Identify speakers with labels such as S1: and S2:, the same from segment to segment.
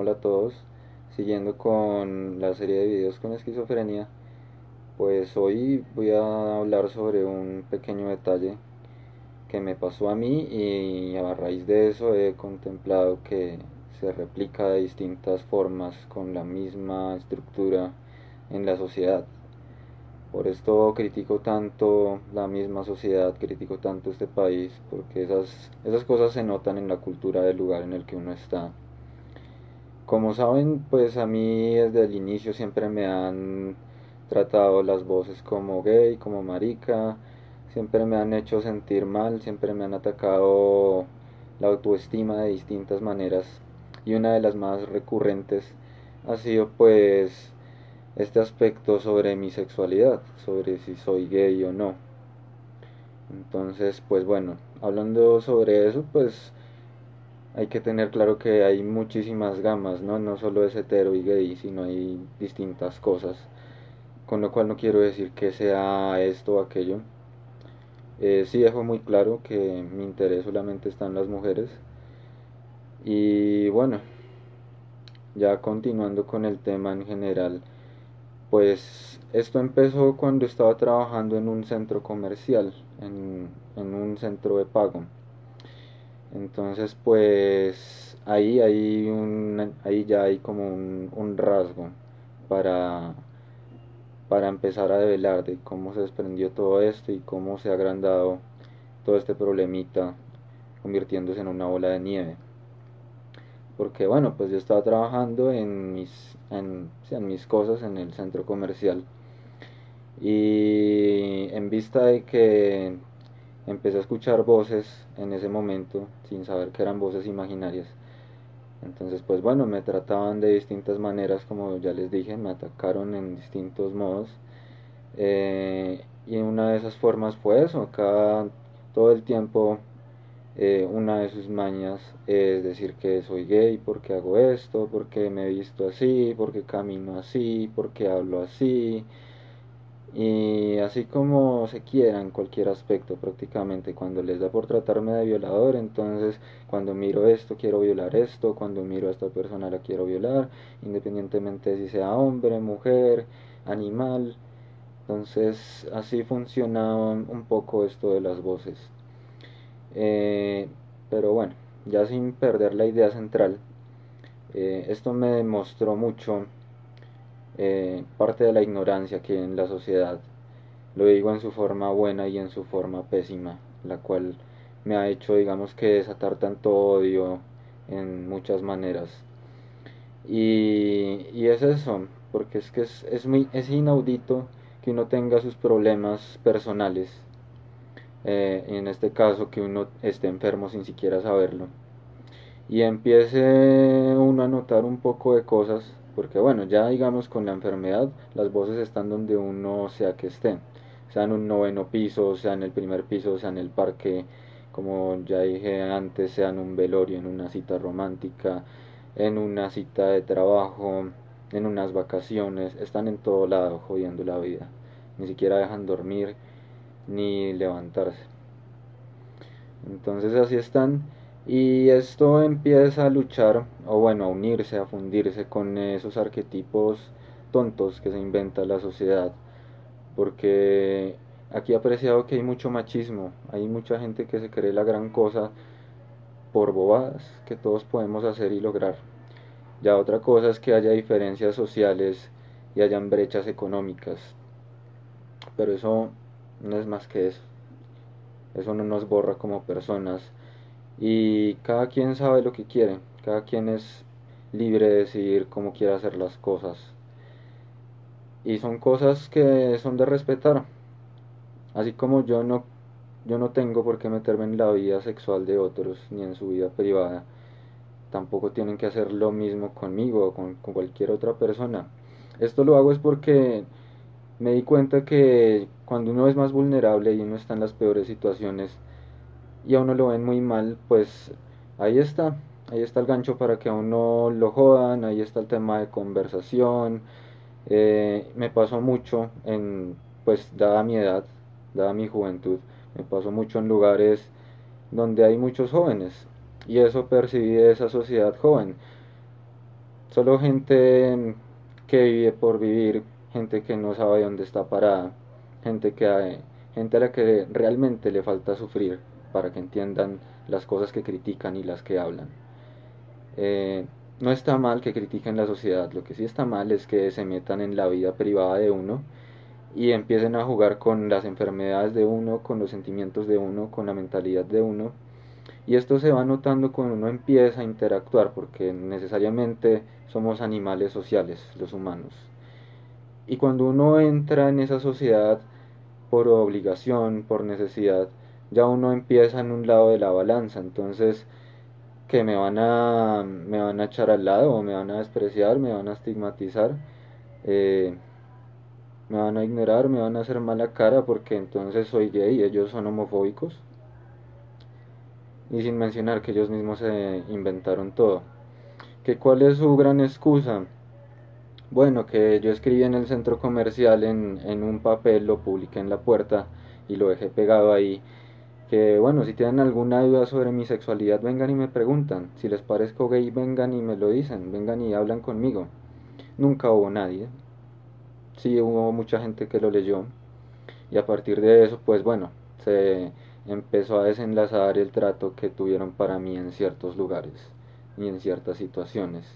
S1: Hola a todos, siguiendo con la serie de videos con esquizofrenia, pues hoy voy a hablar sobre un pequeño detalle que me pasó a mí y a raíz de eso he contemplado que se replica de distintas formas con la misma estructura en la sociedad. Por esto critico tanto la misma sociedad, critico tanto este país, porque esas, esas cosas se notan en la cultura del lugar en el que uno está. Como saben, pues a mí desde el inicio siempre me han tratado las voces como gay, como marica, siempre me han hecho sentir mal, siempre me han atacado la autoestima de distintas maneras y una de las más recurrentes ha sido pues este aspecto sobre mi sexualidad, sobre si soy gay o no. Entonces, pues bueno, hablando sobre eso, pues hay que tener claro que hay muchísimas gamas, ¿no? No solo es hetero y gay, sino hay distintas cosas. Con lo cual no quiero decir que sea esto o aquello. Eh, sí dejo muy claro que mi interés solamente está en las mujeres. Y bueno, ya continuando con el tema en general, pues esto empezó cuando estaba trabajando en un centro comercial, en, un centro de pago. Entonces, pues ahí, hay un, ahí ya hay como un, rasgo para, para empezar a develar de cómo se desprendió todo esto y cómo se ha agrandado todo este problemita convirtiéndose en una bola de nieve. Porque bueno, pues yo estaba trabajando en mis, en, mis cosas en el centro comercial. Y en vista de que empecé a escuchar voces en ese momento sin saber que eran voces imaginarias. Entonces, pues bueno, me trataban de distintas maneras, como ya les dije, me atacaron en distintos modos. Eh, y una de esas formas fue eso, acá todo el tiempo eh, una de sus mañas es decir que soy gay porque hago esto, porque me he visto así, porque camino así, porque hablo así. Y así como se quiera en cualquier aspecto prácticamente, cuando les da por tratarme de violador, entonces cuando miro esto quiero violar esto, cuando miro a esta persona la quiero violar, independientemente de si sea hombre, mujer, animal. Entonces así funciona un poco esto de las voces. Eh, pero bueno, ya sin perder la idea central, eh, esto me demostró mucho eh, parte de la ignorancia que hay en la sociedad, lo digo en su forma buena y en su forma pésima, la cual me ha hecho, digamos, que desatar tanto odio en muchas maneras. Y, y es eso, porque es que es, es, muy, es inaudito que uno tenga sus problemas personales eh, en este caso que uno esté enfermo sin siquiera saberlo y empiece uno a notar un poco de cosas porque bueno ya digamos con la enfermedad las voces están donde uno sea que esté. Sea en un noveno piso sea en el primer piso sea en el parque como ya dije antes sea en un velorio en una cita romántica en una cita de trabajo en unas vacaciones están en todo lado jodiendo la vida. Ni siquiera dejan dormir ni levantarse. Entonces así están y esto empieza a luchar o bueno a unirse, a fundirse con esos arquetipos tontos que se inventa la sociedad porque aquí he apreciado que hay mucho machismo, hay mucha gente que se cree la gran cosa por bobadas que todos podemos hacer y lograr. Ya otra cosa es que haya diferencias sociales y hayan brechas económicas. Pero eso no es más que eso. Eso no nos borra como personas y cada quien sabe lo que quiere, cada quien es libre de decidir cómo quiere hacer las cosas. Y son cosas que son de respetar. Así como yo no yo no tengo por qué meterme en la vida sexual de otros ni en su vida privada. Tampoco tienen que hacer lo mismo conmigo o con, con cualquier otra persona. Esto lo hago es porque me di cuenta que cuando uno es más vulnerable y uno está en las peores situaciones y a uno lo ven muy mal, pues ahí está, ahí está el gancho para que a uno lo jodan, ahí está el tema de conversación. Eh, me pasó mucho en, pues dada mi edad, dada mi juventud, me pasó mucho en lugares donde hay muchos jóvenes y eso percibí de esa sociedad joven. solo gente que vive por vivir, gente que no sabe dónde está parada, gente que gente a la que realmente le falta sufrir para que entiendan las cosas que critican y las que hablan. Eh, no está mal que critiquen la sociedad, lo que sí está mal es que se metan en la vida privada de uno y empiecen a jugar con las enfermedades de uno, con los sentimientos de uno, con la mentalidad de uno. Y esto se va notando cuando uno empieza a interactuar, porque necesariamente somos animales sociales, los humanos. Y cuando uno entra en esa sociedad por obligación, por necesidad, ya uno empieza en un lado de la balanza. Entonces, que me van a me van a echar al lado o me van a despreciar, me van a estigmatizar, eh, me van a ignorar, me van a hacer mala cara porque entonces soy gay y ellos son homofóbicos. Y sin mencionar que ellos mismos se inventaron todo. ¿Que ¿Cuál es su gran excusa? Bueno, que yo escribí en el centro comercial en, en un papel, lo publiqué en la puerta y lo dejé pegado ahí que bueno, si tienen alguna duda sobre mi sexualidad, vengan y me preguntan. Si les parezco gay, vengan y me lo dicen, vengan y hablan conmigo. Nunca hubo nadie. Sí hubo mucha gente que lo leyó. Y a partir de eso, pues bueno, se empezó a desenlazar el trato que tuvieron para mí en ciertos lugares y en ciertas situaciones.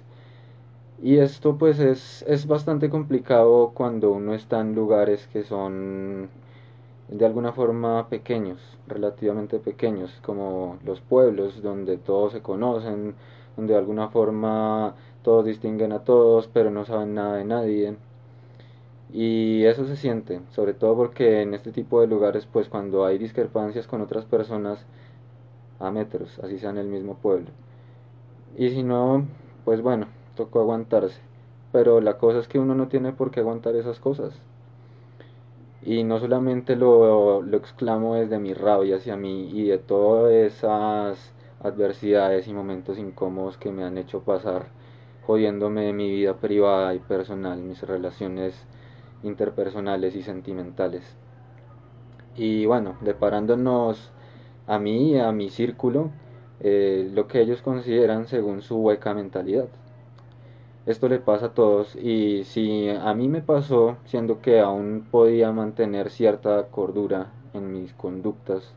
S1: Y esto pues es, es bastante complicado cuando uno está en lugares que son de alguna forma pequeños, relativamente pequeños, como los pueblos donde todos se conocen, donde de alguna forma todos distinguen a todos, pero no saben nada de nadie. Y eso se siente, sobre todo porque en este tipo de lugares, pues cuando hay discrepancias con otras personas a metros, así sea en el mismo pueblo. Y si no, pues bueno, tocó aguantarse. Pero la cosa es que uno no tiene por qué aguantar esas cosas. Y no solamente lo, exclamo desde mi rabia hacia mí y de todas esas adversidades y momentos incómodos que me han hecho pasar, jodiéndome mi vida privada y personal, mis relaciones interpersonales y sentimentales. Y bueno, deparándonos a mí y a mi círculo, eh, lo que ellos consideran según su hueca mentalidad esto le pasa a todos y si a mí me pasó, siendo que aún podía mantener cierta cordura en mis conductas,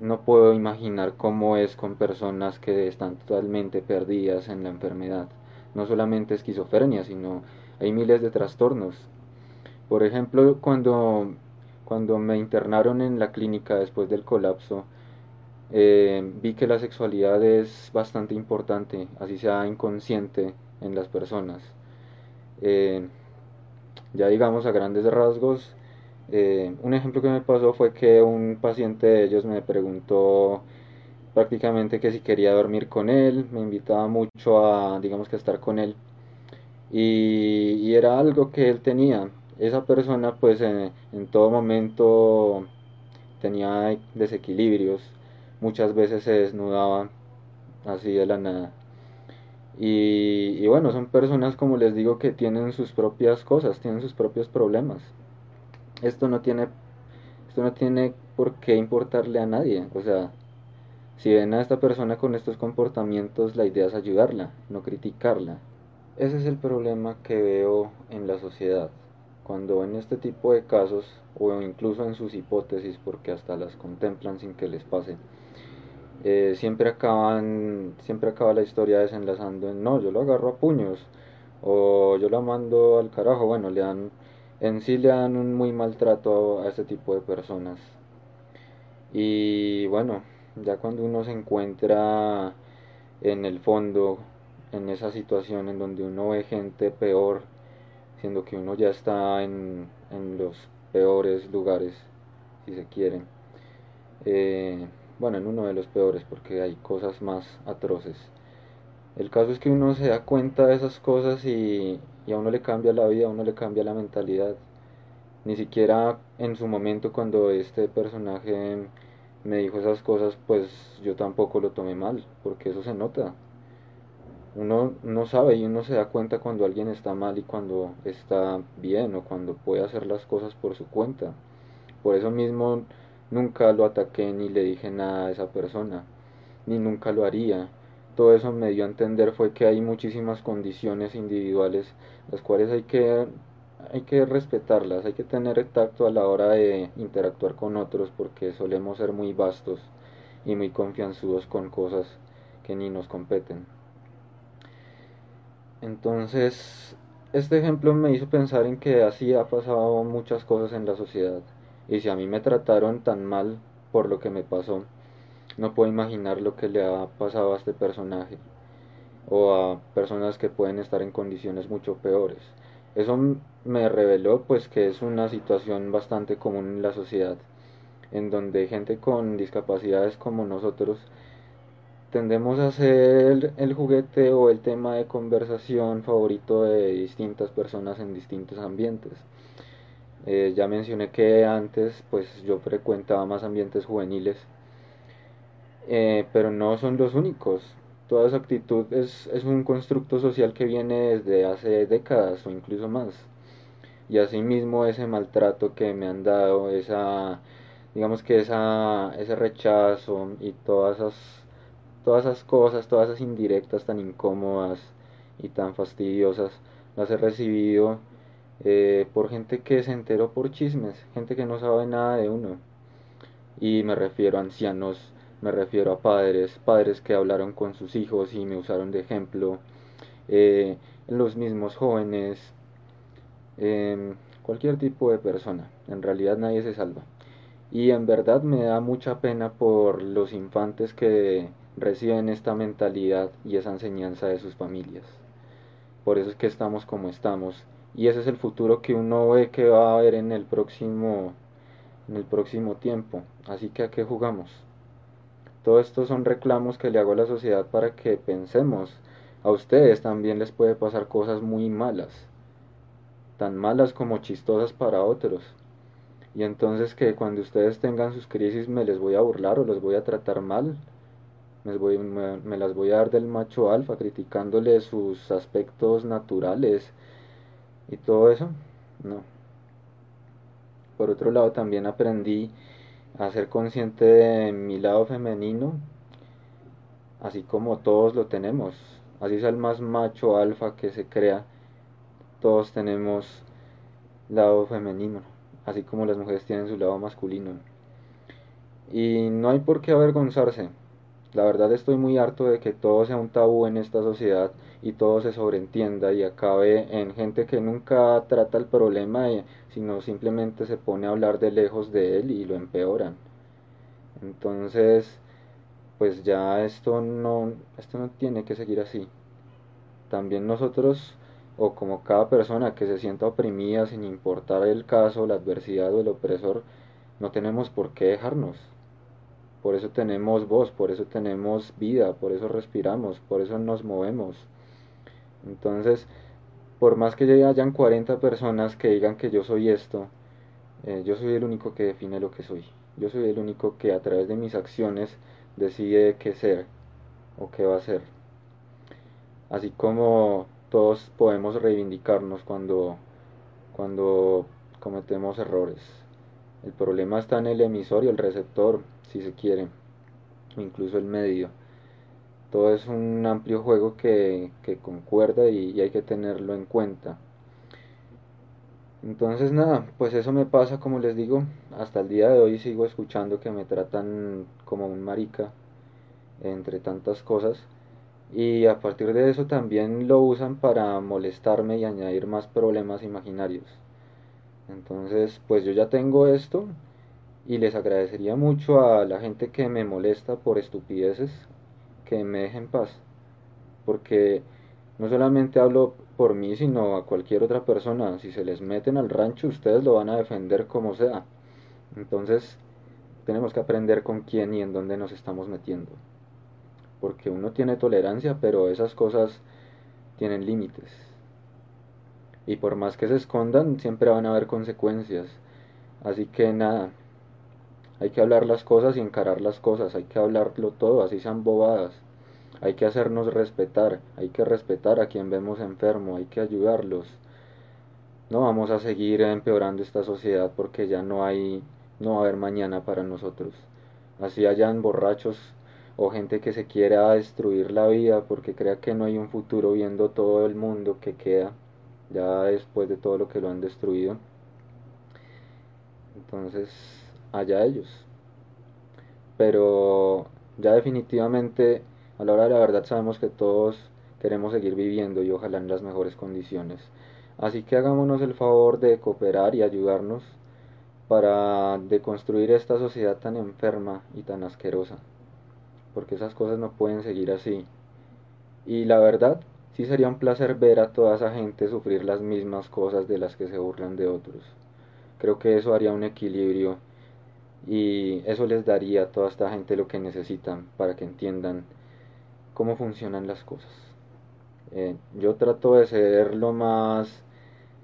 S1: no puedo imaginar cómo es con personas que están totalmente perdidas en la enfermedad. No solamente esquizofrenia, sino hay miles de trastornos. Por ejemplo, cuando, cuando me internaron en la clínica después del colapso, eh, vi que la sexualidad es bastante importante, así sea inconsciente en las personas. Eh, ya digamos a grandes rasgos, eh, un ejemplo que me pasó fue que un paciente de ellos me preguntó prácticamente que si quería dormir con él, me invitaba mucho a, digamos que estar con él. Y, era algo que él tenía. Esa persona pues en, en todo momento tenía desequilibrios, muchas veces se desnudaba así de la nada. Y, bueno, son personas, como les digo, que tienen sus propias cosas, tienen sus propios problemas. Esto no tiene, esto no tiene por qué importarle a nadie. O sea, si ven a esta persona con estos comportamientos, la idea es ayudarla, no criticarla. Ese es el problema que veo en la sociedad. Cuando en este tipo de casos, o incluso en sus hipótesis, porque hasta las contemplan sin que les pase, eh, siempre acaban siempre acaba la historia desenlazando en no yo lo agarro a puños o yo la mando al carajo bueno le dan en sí le dan un muy maltrato a este tipo de personas. Y bueno ya cuando uno se encuentra en el fondo en esa situación en donde uno ve gente peor siendo que uno ya está en, en los peores lugares si se quiere eh, bueno, en uno de los peores porque hay cosas más atroces. El caso es que uno se da cuenta de esas cosas y, a uno le cambia la vida, a uno le cambia la mentalidad. Ni siquiera en su momento cuando este personaje me dijo esas cosas, pues yo tampoco lo tomé mal, porque eso se nota. Uno no sabe y uno se da cuenta cuando alguien está mal y cuando está bien o cuando puede hacer las cosas por su cuenta. Por eso mismo Nunca lo ataqué ni le dije nada a esa persona, ni nunca lo haría. todo eso me dio a entender fue que hay muchísimas condiciones individuales las cuales hay que hay que respetarlas, hay que tener tacto a la hora de interactuar con otros porque solemos ser muy vastos y muy confianzudos con cosas que ni nos competen. Entonces, este ejemplo me hizo pensar en que así ha pasado muchas cosas en la sociedad. Y si a mí me trataron tan mal por lo que me pasó, no puedo imaginar lo que le ha pasado a este personaje o a personas que pueden estar en condiciones mucho peores. Eso me reveló pues que es una situación bastante común en la sociedad, en donde gente con discapacidades como nosotros tendemos a ser el juguete o el tema de conversación favorito de distintas personas en distintos ambientes. Eh, ya mencioné que antes pues yo frecuentaba más ambientes juveniles, eh, pero no son los únicos. Toda esa actitud es, es un constructo social que viene desde hace décadas o incluso más. Y asimismo ese maltrato que me han dado, esa, digamos que esa, ese rechazo y todas esas todas esas cosas, todas esas indirectas tan incómodas y tan fastidiosas, las he recibido eh, por gente que se enteró por chismes, gente que no sabe nada de uno. Y me refiero a ancianos, me refiero a padres, padres que hablaron con sus hijos y me usaron de ejemplo, eh, los mismos jóvenes, em, cualquier tipo de persona. En realidad nadie se salva. Y en verdad me da mucha pena por los infantes que reciben esta mentalidad y esa enseñanza de sus familias. Por eso es que estamos como estamos y ese es el futuro que uno ve que va a haber en el próximo en el próximo tiempo. Así que a qué jugamos? Todo esto son reclamos que le hago a la sociedad para que pensemos. A ustedes también les puede pasar cosas muy malas, tan malas como chistosas para otros. Y entonces que cuando ustedes tengan sus crisis me les voy a burlar o los voy a tratar mal me, me, las voy a dar del macho alfa, criticándole sus aspectos naturales y todo eso. No. Por otro lado, también aprendí a ser consciente de mi lado femenino, así como todos lo tenemos. Así es el más macho alfa que se crea. Todos tenemos lado femenino, así como las mujeres tienen su lado masculino. Y no hay por qué avergonzarse. La verdad estoy muy harto de que todo sea un tabú en esta sociedad y todo se sobreentienda y acabe en gente que nunca trata el problema, sino simplemente se pone a hablar de lejos de él y lo empeoran. Entonces, pues ya esto no, esto no tiene que seguir así. También nosotros, o como cada persona que se sienta oprimida sin importar el caso, la adversidad o el opresor, no tenemos por qué dejarnos por eso tenemos voz, por eso tenemos vida, por eso respiramos, por eso nos movemos. Entonces, por más que ya hayan 40 personas que digan que yo soy esto, eh, yo soy el único que define lo que soy. Yo soy el único que a través de mis acciones decide qué ser o qué va a ser. Así como todos podemos reivindicarnos cuando, cuando cometemos errores. El problema está en el emisor y el receptor si se quiere, incluso el medio. Todo es un amplio juego que, concuerda y, hay que tenerlo en cuenta. Entonces nada, pues eso me pasa como les digo, hasta el día de hoy sigo escuchando que me tratan como un marica entre tantas cosas y a partir de eso también lo usan para molestarme y añadir más problemas imaginarios. Entonces pues yo ya tengo esto, y les agradecería mucho a la gente que me molesta por estupideces que me dejen paz porque no solamente hablo por mí sino a cualquier otra persona. Si se les meten al rancho ustedes lo van a defender como sea. Entonces tenemos que aprender con quién y en dónde nos estamos metiendo porque uno tiene tolerancia pero esas cosas tienen límites. Y por más que se escondan siempre van a haber consecuencias. Así que nada hay que hablar las cosas y encarar las cosas, hay que hablarlo todo, así sean bobadas. Hay que hacernos respetar, hay que respetar a quien vemos enfermo, hay que ayudarlos. No vamos a seguir empeorando esta sociedad porque ya no hay, no va a haber mañana para nosotros. Así hayan borrachos o gente que se quiera destruir la vida porque crea que no hay un futuro viendo todo el mundo que queda ya después de todo lo que lo han destruido. Entonces, allá ellos. Pero ya definitivamente, a la hora de la verdad sabemos que todos queremos seguir viviendo y ojalá en las mejores condiciones. Así que hagámonos el favor de cooperar y ayudarnos para deconstruir esta sociedad tan enferma y tan asquerosa. Porque esas cosas no pueden seguir así. Y la verdad, sí sería un placer ver a toda esa gente sufrir las mismas cosas de las que se burlan de otros. Creo que eso haría un equilibrio y eso les daría a toda esta gente lo que necesitan para que entiendan cómo funcionan las cosas. Eh, yo trato de ser lo más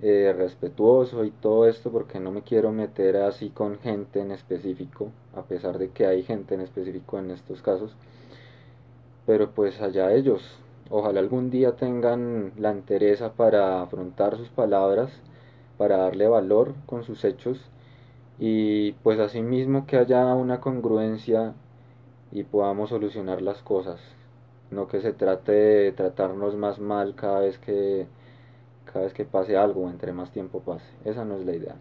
S1: eh, respetuoso y todo esto porque no me quiero meter así con gente en específico, a pesar de que hay gente en específico en estos casos. Pero pues allá ellos, ojalá algún día tengan la entereza para afrontar sus palabras, para darle valor con sus hechos y pues asimismo que haya una congruencia y podamos solucionar las cosas, no que se trate de tratarnos más mal cada vez que cada vez que pase algo, entre más tiempo pase. Esa no es la idea.